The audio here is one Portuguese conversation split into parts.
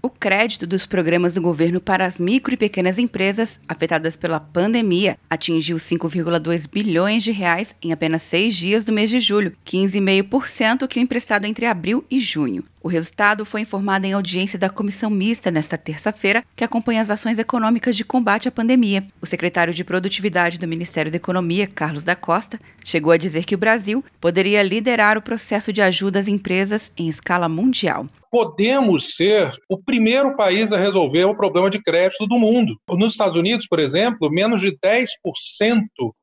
O crédito dos programas do governo para as micro e pequenas empresas afetadas pela pandemia atingiu 5,2 bilhões de reais em apenas seis dias do mês de julho, 15,5% que o emprestado entre abril e junho. O resultado foi informado em audiência da comissão mista nesta terça-feira, que acompanha as ações econômicas de combate à pandemia. O secretário de Produtividade do Ministério da Economia, Carlos da Costa, chegou a dizer que o Brasil poderia liderar o processo de ajuda às empresas em escala mundial podemos ser o primeiro país a resolver o problema de crédito do mundo. Nos Estados Unidos, por exemplo, menos de 10%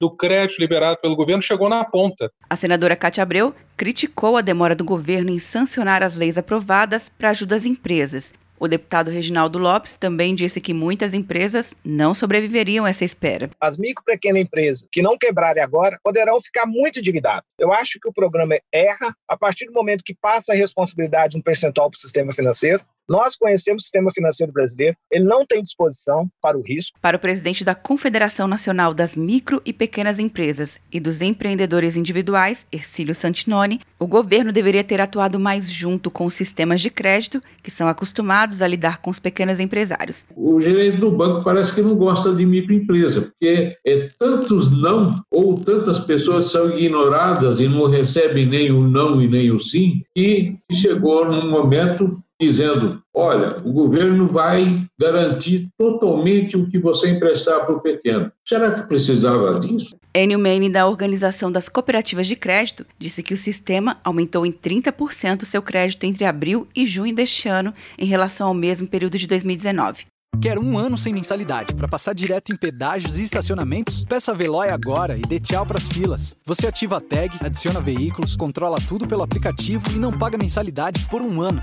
do crédito liberado pelo governo chegou na ponta. A senadora Cátia Abreu criticou a demora do governo em sancionar as leis aprovadas para ajuda às empresas o deputado Reginaldo Lopes também disse que muitas empresas não sobreviveriam a essa espera. As micro e pequenas empresas que não quebrarem agora poderão ficar muito endividadas. Eu acho que o programa erra a partir do momento que passa a responsabilidade um percentual para o sistema financeiro nós conhecemos o sistema financeiro brasileiro, ele não tem disposição para o risco. Para o presidente da Confederação Nacional das Micro e Pequenas Empresas e dos Empreendedores Individuais, Ercílio Santinoni, o governo deveria ter atuado mais junto com os sistemas de crédito que são acostumados a lidar com os pequenos empresários. O gerente do banco parece que não gosta de microempresa, porque é tantos não ou tantas pessoas são ignoradas e não recebem nem o não e nem o sim, que chegou num momento dizendo: olha, o governo vai garantir totalmente o que você emprestar para o pequeno. Será que precisava disso? Enio Mane, da Organização das Cooperativas de Crédito, disse que o sistema aumentou em 30% seu crédito entre abril e junho deste ano em relação ao mesmo período de 2019. Quer um ano sem mensalidade para passar direto em pedágios e estacionamentos? Peça a Veloy agora e dê tchau para as filas. Você ativa a tag, adiciona veículos, controla tudo pelo aplicativo e não paga mensalidade por um ano.